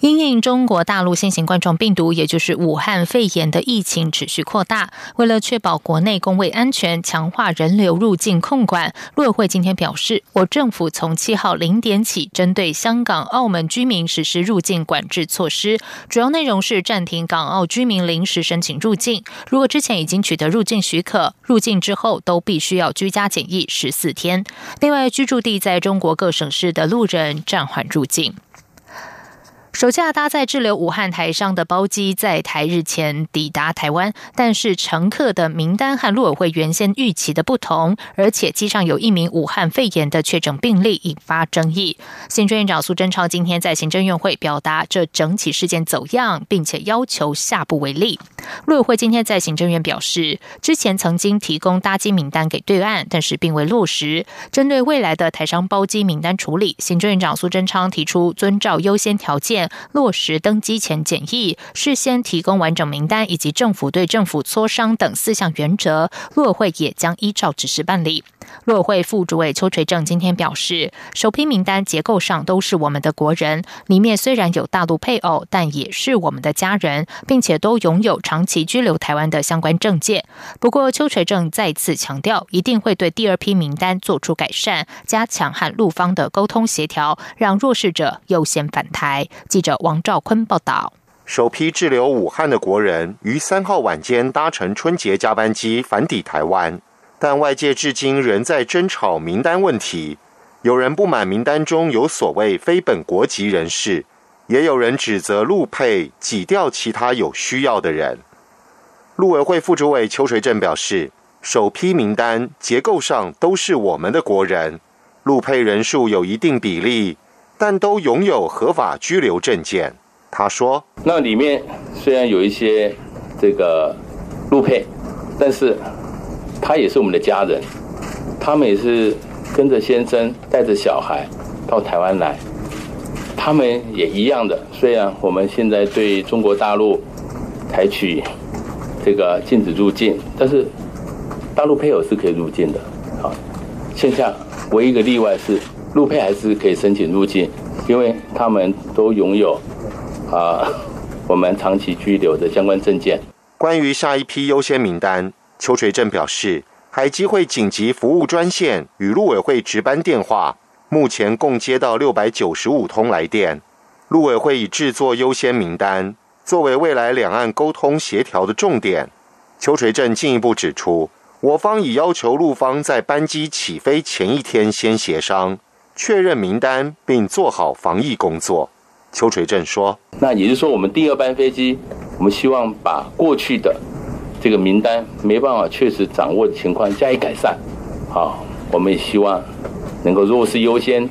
因应中国大陆新型冠状病毒，也就是武汉肺炎的疫情持续扩大，为了确保国内工位安全，强化人流入境控管，陆委会今天表示，我政府从七号零点起，针对香港、澳门居民实施入境管制措施，主要内容是暂停港澳居民临时申请入境，如果之前已经取得入境许可，入境之后都必须要居家检疫十四天。另外，居住地在中国各省市的路人暂缓入境。首架搭载滞留武汉台商的包机在台日前抵达台湾，但是乘客的名单和陆委会原先预期的不同，而且机上有一名武汉肺炎的确诊病例，引发争议。行政院长苏贞昌今天在行政院会表达这整起事件走样，并且要求下不为例。陆委会今天在行政院表示，之前曾经提供搭机名单给对岸，但是并未落实。针对未来的台商包机名单处理，行政院长苏贞昌提出遵照优先条件。落实登机前检疫、事先提供完整名单以及政府对政府磋商等四项原则，陆委会也将依照指示办理。陆委会副主委邱垂正今天表示，首批名单结构上都是我们的国人，里面虽然有大陆配偶，但也是我们的家人，并且都拥有长期居留台湾的相关证件。不过，邱垂正再次强调，一定会对第二批名单做出改善，加强和陆方的沟通协调，让弱势者优先返台。记者王兆坤报道：首批滞留武汉的国人于三号晚间搭乘春节加班机返抵台湾。但外界至今仍在争吵名单问题，有人不满名单中有所谓非本国籍人士，也有人指责陆配挤掉其他有需要的人。陆委会副主委邱垂正表示，首批名单结构上都是我们的国人，陆配人数有一定比例，但都拥有合法居留证件。他说：“那里面虽然有一些这个陆配，但是。”他也是我们的家人，他们也是跟着先生带着小孩到台湾来，他们也一样的。虽然我们现在对中国大陆采取这个禁止入境，但是大陆配偶是可以入境的。好，现在唯一一个例外是陆配还是可以申请入境，因为他们都拥有啊我们长期居留的相关证件。关于下一批优先名单。邱垂正表示，海基会紧急服务专线与陆委会值班电话，目前共接到六百九十五通来电。陆委会已制作优先名单，作为未来两岸沟通协调的重点。邱垂正进一步指出，我方已要求陆方在班机起飞前一天先协商，确认名单，并做好防疫工作。邱垂正说：“那也就是说，我们第二班飞机，我们希望把过去的。”这个名单没办法确实掌握的情况加以改善，好，我们也希望能够若是优先，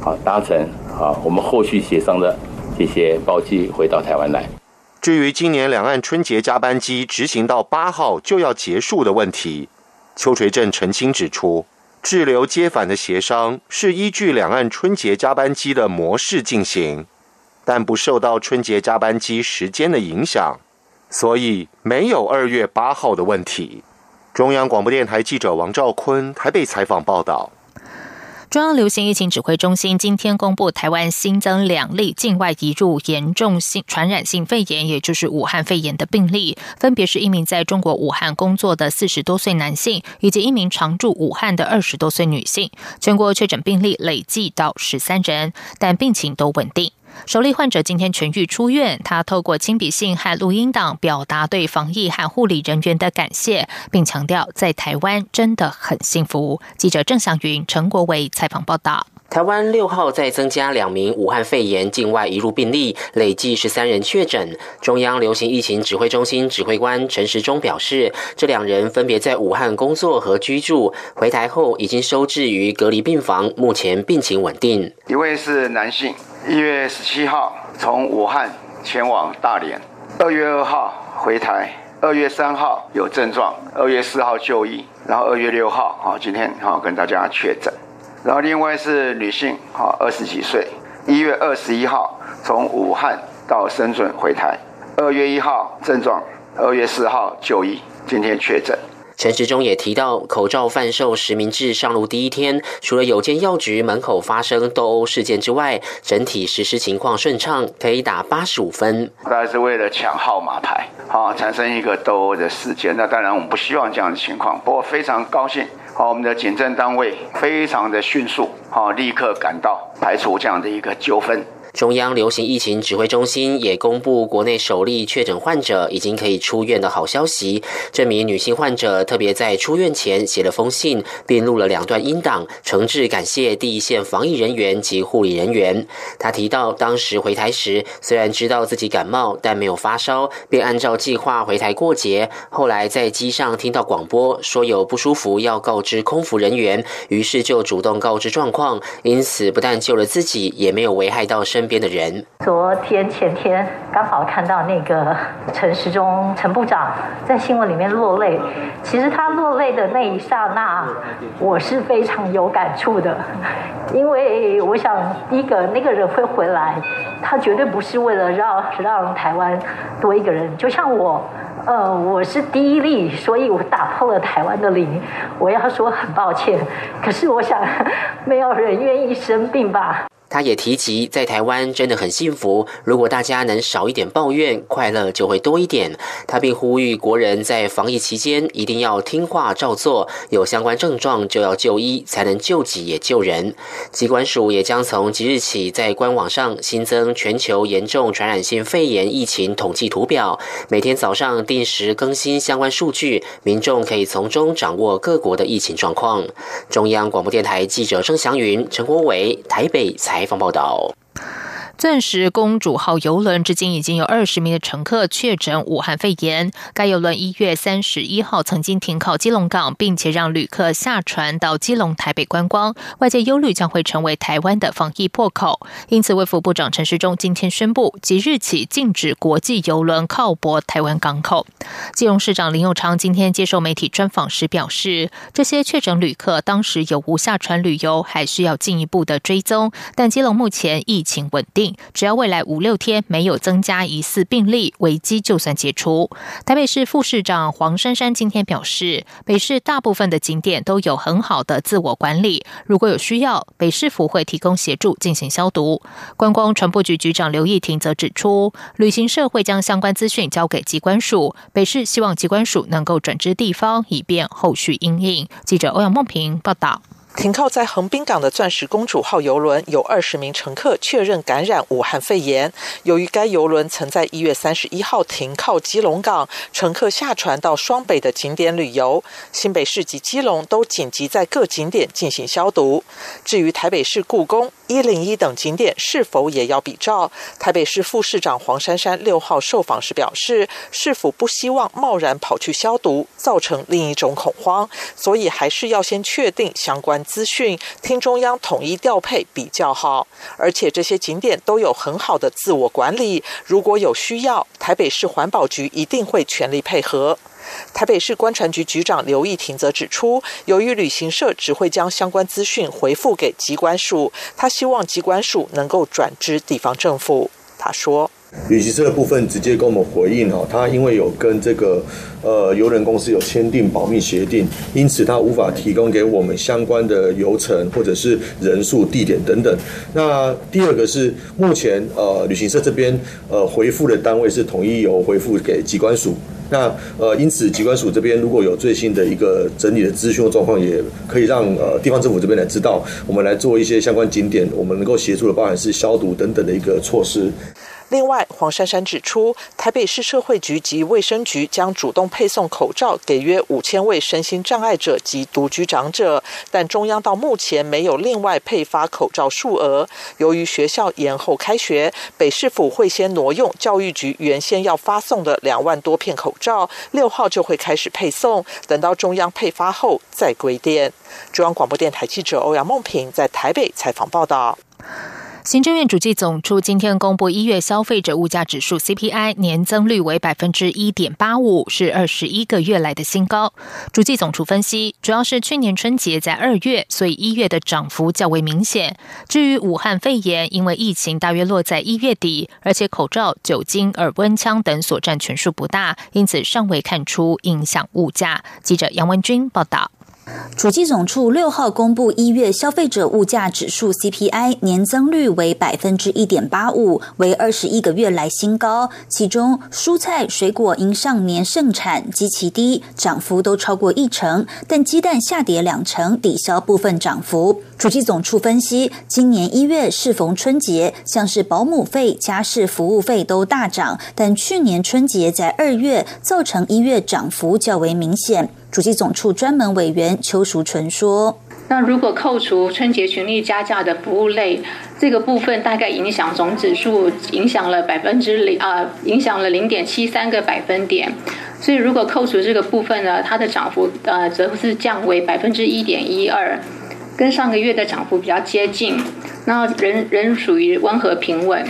好达成好我们后续协商的这些包机回到台湾来。至于今年两岸春节加班机执行到八号就要结束的问题，邱垂正澄清指出，滞留接返的协商是依据两岸春节加班机的模式进行，但不受到春节加班机时间的影响。所以没有二月八号的问题。中央广播电台记者王兆坤台北采访报道。中央流行疫情指挥中心今天公布，台湾新增两例境外移入严重性传染性肺炎，也就是武汉肺炎的病例，分别是一名在中国武汉工作的四十多岁男性，以及一名常驻武汉的二十多岁女性。全国确诊病例累计到十三人，但病情都稳定。首例患者今天痊愈出院，他透过亲笔信和录音档表达对防疫和护理人员的感谢，并强调在台湾真的很幸福。记者郑祥云、陈国伟采访报道。台湾六号再增加两名武汉肺炎境外移入病例，累计十三人确诊。中央流行疫情指挥中心指挥官陈时中表示，这两人分别在武汉工作和居住，回台后已经收治于隔离病房，目前病情稳定。一位是男性。一月十七号从武汉前往大连，二月二号回台，二月三号有症状，二月四号就医，然后二月六号，好，今天好跟大家确诊。然后另外是女性，哈，二十几岁，一月二十一号从武汉到深圳回台，二月一号症状，二月四号就医，今天确诊。陈时中也提到，口罩贩售实名制上路第一天，除了有间药局门口发生斗殴事件之外，整体实施情况顺畅，可以打八十五分。大概是为了抢号码牌，好产生一个斗殴的事件。那当然我们不希望这样的情况，不过非常高兴，好我们的警政单位非常的迅速，好立刻赶到排除这样的一个纠纷。中央流行疫情指挥中心也公布国内首例确诊患者已经可以出院的好消息。这名女性患者特别在出院前写了封信，并录了两段音档，诚挚感谢第一线防疫人员及护理人员。她提到，当时回台时虽然知道自己感冒，但没有发烧，便按照计划回台过节。后来在机上听到广播说有不舒服要告知空服人员，于是就主动告知状况，因此不但救了自己，也没有危害到身。身边的人，昨天前天刚好看到那个陈时中陈部长在新闻里面落泪。其实他落泪的那一刹那，我是非常有感触的，因为我想第一个那个人会回来，他绝对不是为了让让台湾多一个人。就像我，呃，我是第一例，所以我打破了台湾的零。我要说很抱歉，可是我想没有人愿意生病吧。他也提及，在台湾真的很幸福。如果大家能少一点抱怨，快乐就会多一点。他并呼吁国人在防疫期间一定要听话照做，有相关症状就要就医，才能救己也救人。机关署也将从即日起在官网上新增全球严重传染性肺炎疫情统计图表，每天早上定时更新相关数据，民众可以从中掌握各国的疫情状况。中央广播电台记者郑祥云、陈国伟台北采。采访报道。钻石公主号游轮至今已经有二十名的乘客确诊武汉肺炎。该游轮一月三十一号曾经停靠基隆港，并且让旅客下船到基隆、台北观光。外界忧虑将会成为台湾的防疫破口，因此卫福部长陈时中今天宣布，即日起禁止国际游轮靠泊台湾港口。基隆市长林佑昌今天接受媒体专访时表示，这些确诊旅客当时有无下船旅游，还需要进一步的追踪。但基隆目前疫情稳定。只要未来五六天没有增加疑似病例，危机就算解除。台北市副市长黄珊珊今天表示，北市大部分的景点都有很好的自我管理，如果有需要，北市府会提供协助进行消毒。观光传播局局长刘义婷则指出，旅行社会将相关资讯交给机关署，北市希望机关署能够转至地方，以便后续应应。记者欧阳梦平报道。停靠在横滨港的钻石公主号游轮有二十名乘客确认感染武汉肺炎。由于该游轮曾在一月三十一号停靠基隆港，乘客下船到双北的景点旅游，新北市及基隆都紧急在各景点进行消毒。至于台北市故宫、一零一等景点是否也要比照？台北市副市长黄珊珊六号受访时表示，市府不希望贸然跑去消毒，造成另一种恐慌，所以还是要先确定相关。资讯听中央统一调配比较好，而且这些景点都有很好的自我管理。如果有需要，台北市环保局一定会全力配合。台北市观船局局长刘义婷则指出，由于旅行社只会将相关资讯回复给机关署，他希望机关署能够转知地方政府。他说。旅行社的部分直接跟我们回应哈，他因为有跟这个呃游轮公司有签订保密协定，因此他无法提供给我们相关的游程或者是人数、地点等等。那第二个是目前呃旅行社这边呃回复的单位是统一由回复给机关署，那呃因此机关署这边如果有最新的一个整理的资讯状况，也可以让呃地方政府这边来知道，我们来做一些相关景点，我们能够协助的包含是消毒等等的一个措施。另外，黄珊珊指出，台北市社会局及卫生局将主动配送口罩给约五千位身心障碍者及独居长者，但中央到目前没有另外配发口罩数额。由于学校延后开学，北市府会先挪用教育局原先要发送的两万多片口罩，六号就会开始配送，等到中央配发后再归电。中央广播电台记者欧阳梦平在台北采访报道。行政院主计总处今天公布一月消费者物价指数 CPI 年增率为百分之一点八五，是二十一个月来的新高。主计总处分析，主要是去年春节在二月，所以一月的涨幅较为明显。至于武汉肺炎，因为疫情大约落在一月底，而且口罩、酒精、耳温枪等所占权数不大，因此尚未看出影响物价。记者杨文君报道。主计总处六号公布一月消费者物价指数 CPI 年增率为百分之一点八五，为二十一个月来新高。其中蔬菜水果因上年盛产极其低，涨幅都超过一成，但鸡蛋下跌两成，抵消部分涨幅。主计总处分析，今年一月适逢春节，像是保姆费、家事服务费都大涨，但去年春节在二月，造成一月涨幅较为明显。主计总处专门委员邱淑纯说：“那如果扣除春节群力加价的服务类，这个部分大概影响总指数影响了百分之零啊，影响了零点七三个百分点。所以如果扣除这个部分呢，它的涨幅呃则是降为百分之一点一二，跟上个月的涨幅比较接近，那仍仍属于温和平稳。”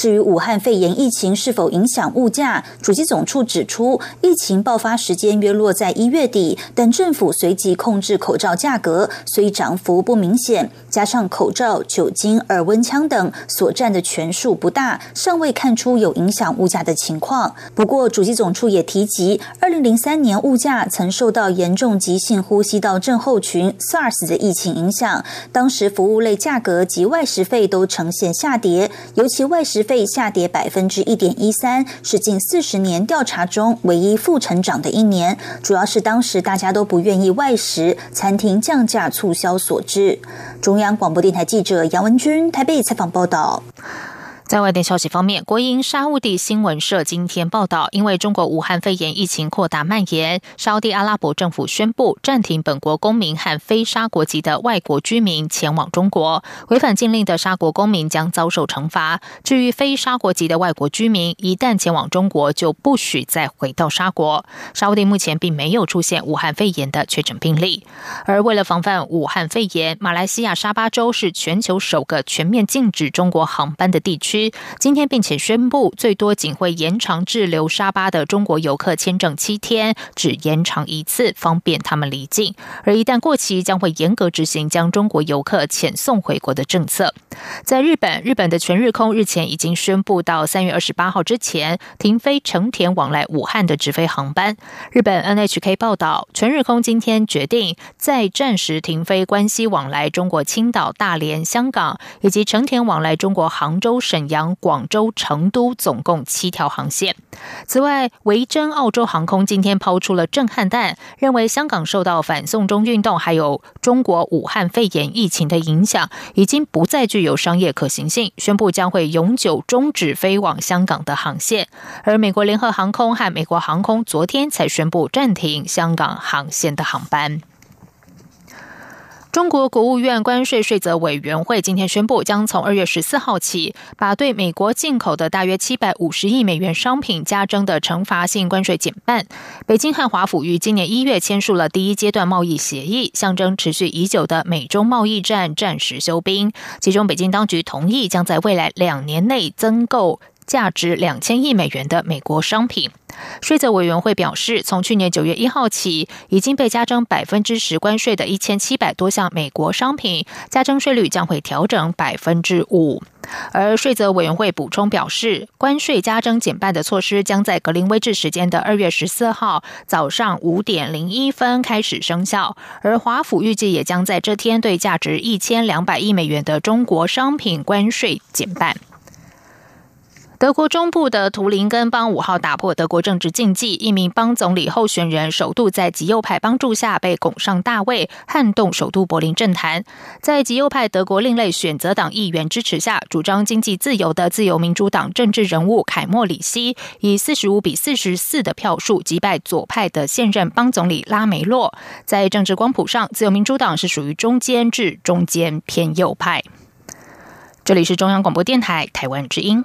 至于武汉肺炎疫情是否影响物价，主机总处指出，疫情爆发时间约落在一月底，但政府随即控制口罩价格，所以涨幅不明显。加上口罩、酒精、耳温枪等所占的权数不大，尚未看出有影响物价的情况。不过，主机总处也提及，二零零三年物价曾受到严重急性呼吸道症候群 （SARS） 的疫情影响，当时服务类价格及外食费都呈现下跌，尤其外食。费下跌百分之一点一三，是近四十年调查中唯一负成长的一年，主要是当时大家都不愿意外食，餐厅降价促销所致。中央广播电台记者杨文君台北采访报道。在外电消息方面，国营沙地新闻社今天报道，因为中国武汉肺炎疫情扩大蔓延，沙地阿拉伯政府宣布暂停本国公民和非沙国籍的外国居民前往中国。违反禁令的沙国公民将遭受惩罚。至于非沙国籍的外国居民，一旦前往中国，就不许再回到沙国。沙地目前并没有出现武汉肺炎的确诊病例。而为了防范武汉肺炎，马来西亚沙巴州是全球首个全面禁止中国航班的地区今天，并且宣布最多仅会延长滞留沙巴的中国游客签证七天，只延长一次，方便他们离境。而一旦过期，将会严格执行将中国游客遣送回国的政策。在日本，日本的全日空日前已经宣布，到三月二十八号之前停飞成田往来武汉的直飞航班。日本 NHK 报道，全日空今天决定再暂时停飞关西往来中国青岛、大连、香港，以及成田往来中国杭州、沈。阳、广州、成都总共七条航线。此外，维珍澳洲航空今天抛出了震撼弹，认为香港受到反送中运动还有中国武汉肺炎疫情的影响，已经不再具有商业可行性，宣布将会永久终止飞往香港的航线。而美国联合航空和美国航空昨天才宣布暂停香港航线的航班。中国国务院关税税则委员会今天宣布，将从二月十四号起，把对美国进口的大约七百五十亿美元商品加征的惩罚性关税减半。北京和华府于今年一月签署了第一阶段贸易协议，象征持续已久的美中贸易战暂时休兵。其中，北京当局同意将在未来两年内增购。价值两千亿美元的美国商品，税则委员会表示，从去年九月一号起，已经被加征百分之十关税的一千七百多项美国商品，加征税率将会调整百分之五。而税则委员会补充表示，关税加征减半的措施将在格林威治时间的二月十四号早上五点零一分开始生效，而华府预计也将在这天对价值一千两百亿美元的中国商品关税减半。德国中部的图林根邦五号打破德国政治禁忌，一名邦总理候选人首度在极右派帮助下被拱上大位，撼动首都柏林政坛。在极右派德国另类选择党议员支持下，主张经济自由的自由民主党政治人物凯莫里希以四十五比四十四的票数击败左派的现任邦总理拉梅洛。在政治光谱上，自由民主党是属于中间至中间偏右派。这里是中央广播电台台湾之音。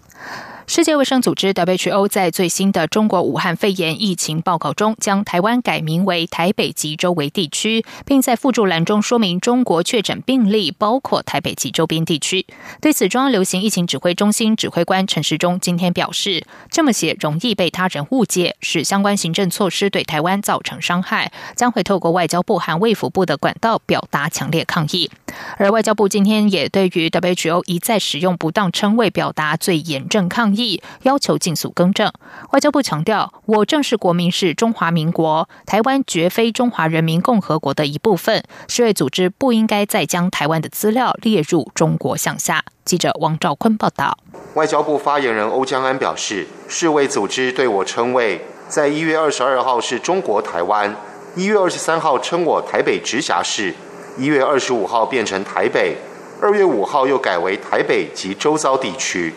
世界卫生组织 WHO 在最新的中国武汉肺炎疫情报告中，将台湾改名为台北及周围地区，并在附注栏中说明中国确诊病例包括台北及周边地区。对此，中央流行疫情指挥中心指挥官陈时中今天表示，这么写容易被他人误解，使相关行政措施对台湾造成伤害，将会透过外交部和卫福部的管道表达强烈抗议。而外交部今天也对于 WHO 一再使用不当称谓表达最严正抗议。要求尽速更正。外交部强调，我正式国民是中华民国，台湾绝非中华人民共和国的一部分。世卫组织不应该再将台湾的资料列入中国项下。记者王兆坤报道。外交部发言人欧江安表示，世卫组织对我称谓，在一月二十二号是中国台湾，一月二十三号称我台北直辖市，一月二十五号变成台北，二月五号又改为台北及周遭地区。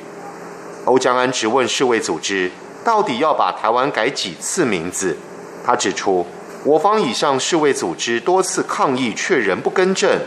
欧江安质问世卫组织，到底要把台湾改几次名字？他指出，我方已向世卫组织多次抗议，却仍不更正。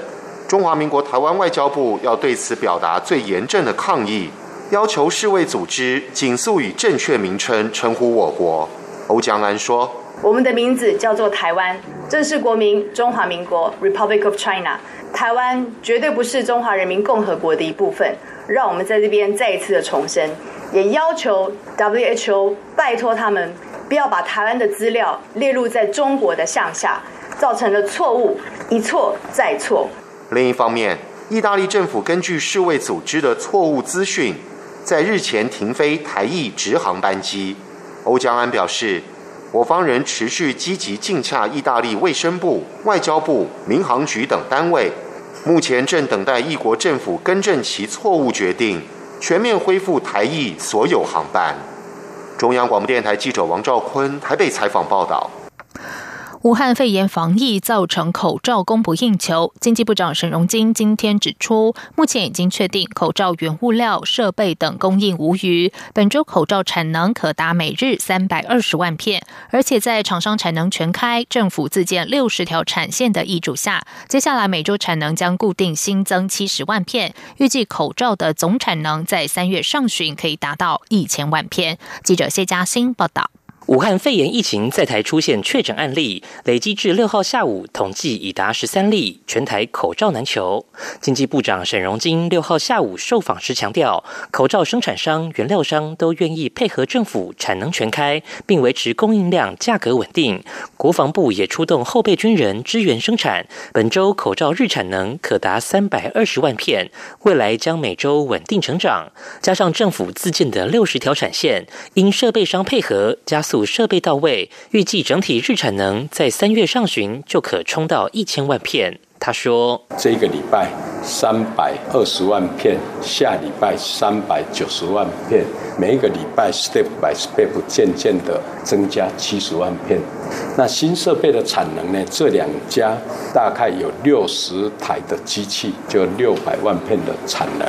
中华民国台湾外交部要对此表达最严正的抗议，要求世卫组织紧速以正确名称称呼我国。欧江安说：“我们的名字叫做台湾，正式国名中华民国 （Republic of China）。台湾绝对不是中华人民共和国的一部分。”让我们在这边再一次的重申，也要求 WHO 拜托他们不要把台湾的资料列入在中国的项下，造成了错误，一错再错。另一方面，意大利政府根据世卫组织的错误资讯，在日前停飞台裔直航班机。欧江安表示，我方仍持续积极竞洽意大利卫生部、外交部、民航局等单位。目前正等待一国政府更正其错误决定，全面恢复台裔所有航班。中央广播电台记者王兆坤台北采访报道。武汉肺炎防疫造成口罩供不应求，经济部长沈荣金今天指出，目前已经确定口罩原物料、设备等供应无虞，本周口罩产能可达每日三百二十万片，而且在厂商产能全开、政府自建六十条产线的挹注下，接下来每周产能将固定新增七十万片，预计口罩的总产能在三月上旬可以达到一千万片。记者谢嘉欣报道。武汉肺炎疫情在台出现确诊案例，累计至六号下午统计已达十三例，全台口罩难求。经济部长沈荣金六号下午受访时强调，口罩生产商、原料商都愿意配合政府产能全开，并维持供应量、价格稳定。国防部也出动后备军人支援生产，本周口罩日产能可达三百二十万片，未来将每周稳定成长。加上政府自建的六十条产线，因设备商配合加速。设备到位，预计整体日产能在三月上旬就可冲到一千万片。他说：“这个礼拜三百二十万片，下礼拜三百九十万片，每一个礼拜 step by step 渐渐的增加七十万片。那新设备的产能呢？这两家大概有六十台的机器，就六百万片的产能。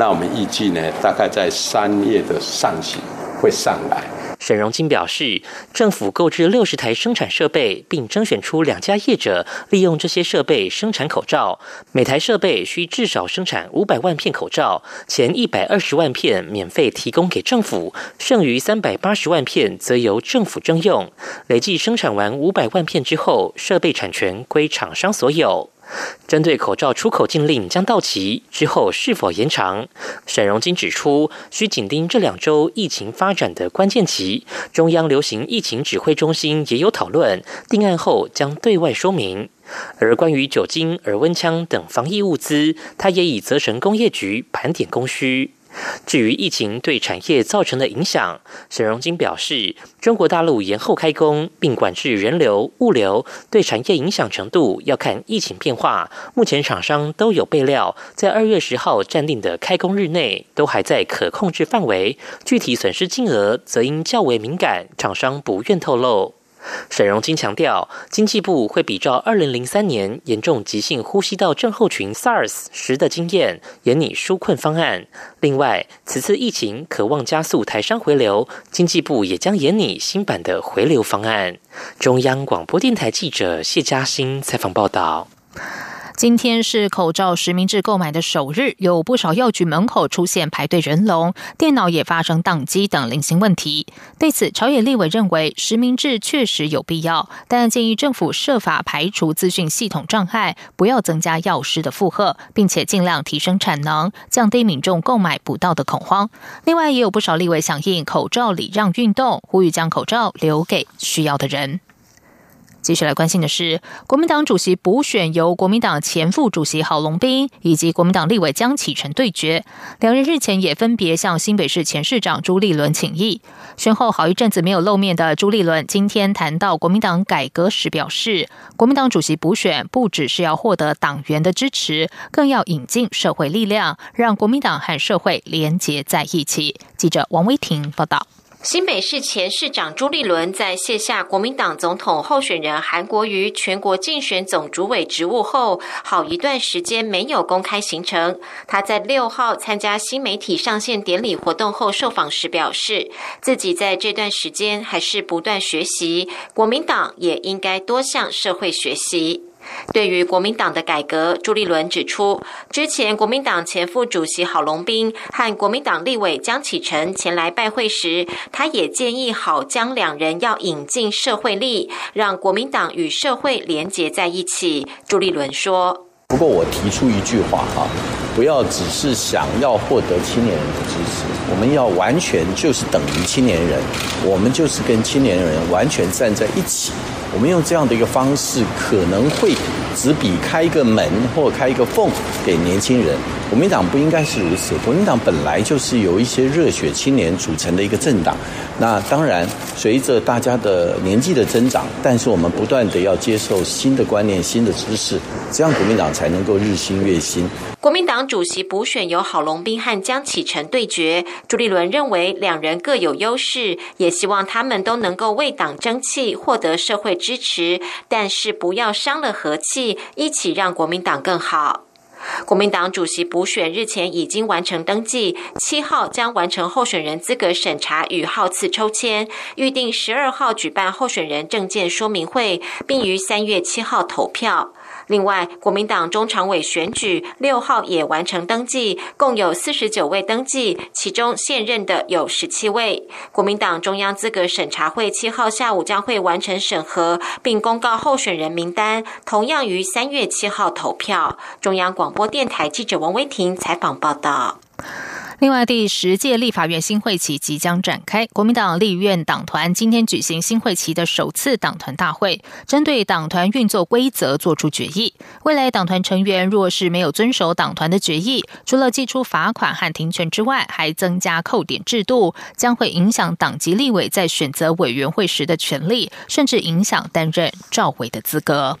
那我们预计呢，大概在三月的上旬会上来。”沈荣金表示，政府购置六十台生产设备，并甄选出两家业者，利用这些设备生产口罩。每台设备需至少生产五百万片口罩，前一百二十万片免费提供给政府，剩余三百八十万片则由政府征用。累计生产完五百万片之后，设备产权归厂商所有。针对口罩出口禁令将到期之后是否延长，沈荣金指出，需紧盯这两周疫情发展的关键期。中央流行疫情指挥中心也有讨论，定案后将对外说明。而关于酒精、耳温枪等防疫物资，他也已责成工业局盘点供需。至于疫情对产业造成的影响，沈荣金表示，中国大陆延后开工并管制人流、物流，对产业影响程度要看疫情变化。目前厂商都有备料，在二月十号暂定的开工日内，都还在可控制范围。具体损失金额则因较为敏感，厂商不愿透露。沈荣金强调，经济部会比照二零零三年严重急性呼吸道症候群 SARS 时的经验，研拟纾困方案。另外，此次疫情渴望加速台商回流，经济部也将研拟新版的回流方案。中央广播电台记者谢嘉欣采访报道。今天是口罩实名制购买的首日，有不少药局门口出现排队人龙，电脑也发生宕机等零星问题。对此，朝野立委认为实名制确实有必要，但建议政府设法排除资讯系统障碍，不要增加药师的负荷，并且尽量提升产能，降低民众购买不到的恐慌。另外，也有不少立委响应口罩礼让运动，呼吁将口罩留给需要的人。接下来关心的是，国民党主席补选由国民党前副主席郝龙斌以及国民党立委江启臣对决。两人日前也分别向新北市前市长朱立伦请益。选后好一阵子没有露面的朱立伦，今天谈到国民党改革时表示，国民党主席补选不只是要获得党员的支持，更要引进社会力量，让国民党和社会连结在一起。记者王威婷报道。新北市前市长朱立伦在卸下国民党总统候选人韩国瑜全国竞选总主委职务后，好一段时间没有公开行程。他在六号参加新媒体上线典礼活动后受访时表示，自己在这段时间还是不断学习，国民党也应该多向社会学习。对于国民党的改革，朱立伦指出，之前国民党前副主席郝龙斌和国民党立委江启臣前来拜会时，他也建议郝江两人要引进社会力，让国民党与社会连结在一起。朱立伦说：“不过我提出一句话哈，不要只是想要获得青年人的支持，我们要完全就是等于青年人，我们就是跟青年人完全站在一起。”我们用这样的一个方式，可能会只比开一个门或开一个缝给年轻人。国民党不应该是如此，国民党本来就是由一些热血青年组成的一个政党。那当然，随着大家的年纪的增长，但是我们不断的要接受新的观念、新的知识，这样国民党才能够日新月新。国民党主席补选由郝龙斌和江启臣对决，朱立伦认为两人各有优势，也希望他们都能够为党争气，获得社会支持，但是不要伤了和气，一起让国民党更好。国民党主席补选日前已经完成登记，七号将完成候选人资格审查与号次抽签，预定十二号举办候选人证件说明会，并于三月七号投票。另外，国民党中常委选举六号也完成登记，共有四十九位登记，其中现任的有十七位。国民党中央资格审查会七号下午将会完成审核，并公告候选人名单，同样于三月七号投票。中央广播电台记者王威婷采访报道。另外，第十届立法院新会期即将展开。国民党立院党团今天举行新会期的首次党团大会，针对党团运作规则作出决议。未来党团成员若是没有遵守党团的决议，除了寄出罚款和停权之外，还增加扣点制度，将会影响党籍立委在选择委员会时的权利，甚至影响担任召委的资格。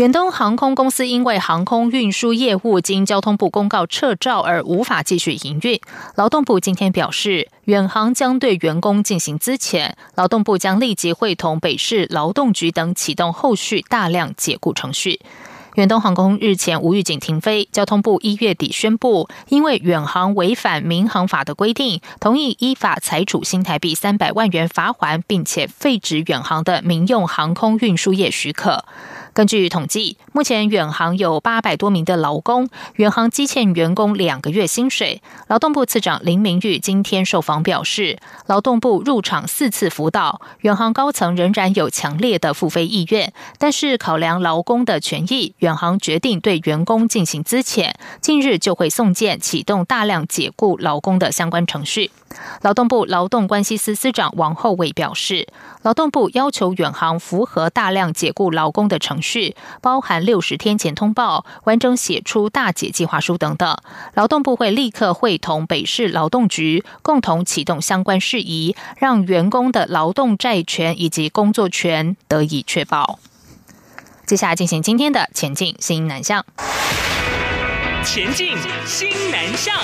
远东航空公司因为航空运输业务经交通部公告撤照而无法继续营运。劳动部今天表示，远航将对员工进行资遣，劳动部将立即会同北市劳动局等启动后续大量解雇程序。远东航空日前无预警停飞，交通部一月底宣布，因为远航违反民航法的规定，同意依法裁处新台币三百万元罚款，并且废止远航的民用航空运输业许可。根据统计，目前远航有八百多名的劳工，远航积欠员工两个月薪水。劳动部次长林明玉今天受访表示，劳动部入场四次辅导，远航高层仍然有强烈的复飞意愿，但是考量劳工的权益，远航决定对员工进行资遣，近日就会送件启动大量解雇劳工的相关程序。劳动部劳动关系司司长王厚伟表示，劳动部要求远航符合大量解雇劳工的程序，包含六十天前通报、完整写出大解计划书等等。劳动部会立刻会同北市劳动局共同启动相关事宜，让员工的劳动债权以及工作权得以确保。接下来进行今天的前进新南向，前进新南向。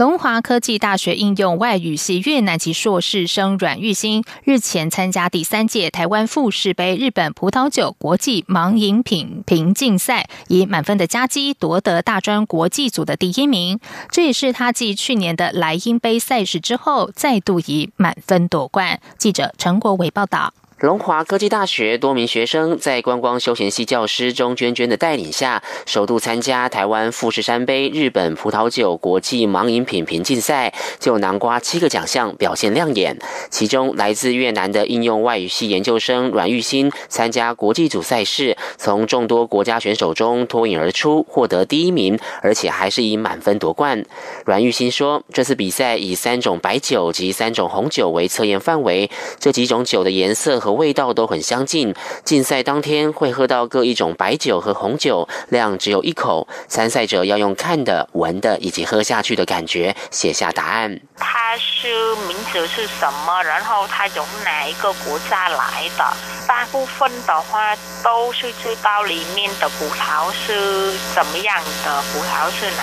龙华科技大学应用外语系越南籍硕士生阮玉兴日前参加第三届台湾富士杯日本葡萄酒国际盲饮品评竞赛，以满分的佳绩夺得大专国际组的第一名。这也是他继去年的莱茵杯赛事之后，再度以满分夺冠。记者陈国伟报道。龙华科技大学多名学生在观光休闲系教师钟娟娟的带领下，首度参加台湾富士山杯日本葡萄酒国际盲饮品评竞赛，就囊瓜七个奖项，表现亮眼。其中，来自越南的应用外语系研究生阮玉新参加国际组赛事，从众多国家选手中脱颖而出，获得第一名，而且还是以满分夺冠。阮玉新说：“这次比赛以三种白酒及三种红酒为测验范围，这几种酒的颜色和。”味道都很相近。竞赛当天会喝到各一种白酒和红酒，量只有一口。参赛者要用看的、闻的以及喝下去的感觉写下答案。它是名字是什么？然后它从哪一个国家来的？大部分的话都是知道里面的葡萄是怎么样的，葡萄是哪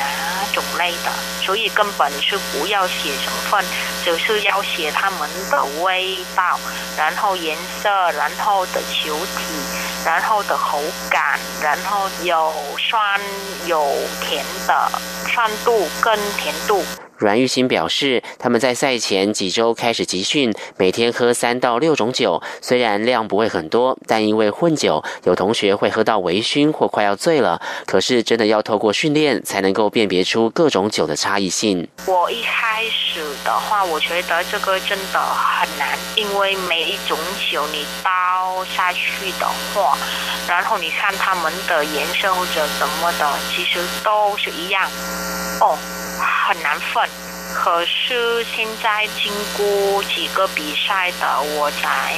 种类的，所以根本是不要写成分，只是要写它们的味道，然后颜。然后的球体，然后的口感，然后有酸有甜的。酸度跟甜度。阮玉新表示，他们在赛前几周开始集训，每天喝三到六种酒，虽然量不会很多，但因为混酒，有同学会喝到微醺或快要醉了。可是真的要透过训练，才能够辨别出各种酒的差异性。我一开始的话，我觉得这个真的很难，因为每一种酒你倒下去的话，然后你看它们的颜色或者什么的，其实都是一样哦。很难分，可是现在经过几个比赛的，我才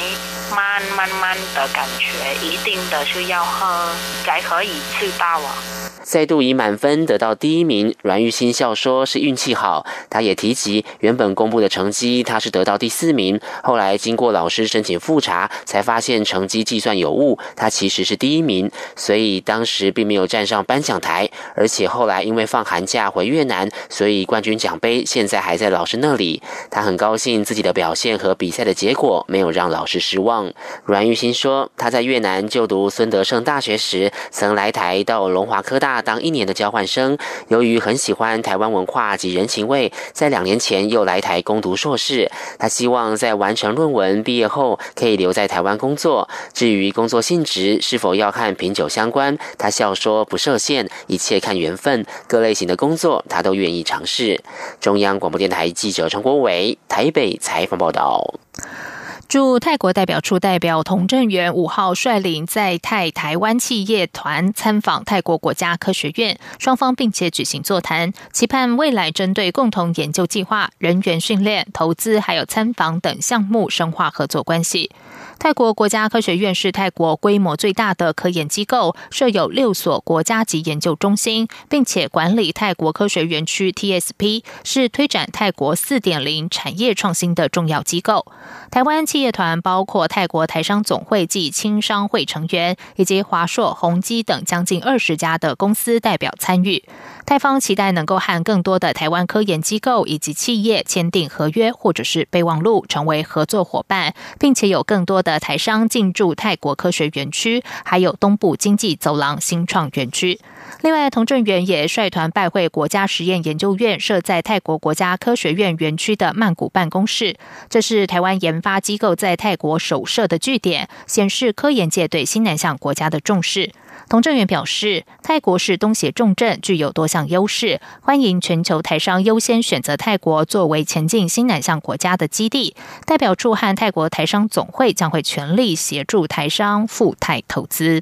慢慢慢的感觉，一定的是要喝才可以吃到啊。再度以满分得到第一名，阮玉新笑说是运气好。他也提及原本公布的成绩，他是得到第四名，后来经过老师申请复查，才发现成绩计算有误，他其实是第一名，所以当时并没有站上颁奖台。而且后来因为放寒假回越南，所以冠军奖杯现在还在老师那里。他很高兴自己的表现和比赛的结果没有让老师失望。阮玉新说他在越南就读孙德胜大学时，曾来台到龙华科大。当一年的交换生，由于很喜欢台湾文化及人情味，在两年前又来台攻读硕士。他希望在完成论文毕业后，可以留在台湾工作。至于工作性质是否要看品酒相关，他笑说不设限，一切看缘分。各类型的工作他都愿意尝试。中央广播电台记者陈国伟台北采访报道。驻泰国代表处代表童振源五号率领在泰台湾企业团参访泰国国家科学院，双方并且举行座谈，期盼未来针对共同研究计划、人员训练、投资还有参访等项目深化合作关系。泰国国家科学院是泰国规模最大的科研机构，设有六所国家级研究中心，并且管理泰国科学园区 （TSP），是推展泰国四点零产业创新的重要机构。台湾企业团包括泰国台商总会暨青商会成员，以及华硕、宏基等将近二十家的公司代表参与。泰方期待能够和更多的台湾科研机构以及企业签订合约或者是备忘录，成为合作伙伴，并且有更多的台商进驻泰国科学园区，还有东部经济走廊新创园区。另外，童振源也率团拜会国家实验研究院设在泰国国家科学院园区的曼谷办公室，这是台湾研发机构在泰国首设的据点，显示科研界对新南向国家的重视。童正元表示，泰国是东协重镇，具有多项优势，欢迎全球台商优先选择泰国作为前进新南向国家的基地。代表处和泰国台商总会将会全力协助台商赴泰投资。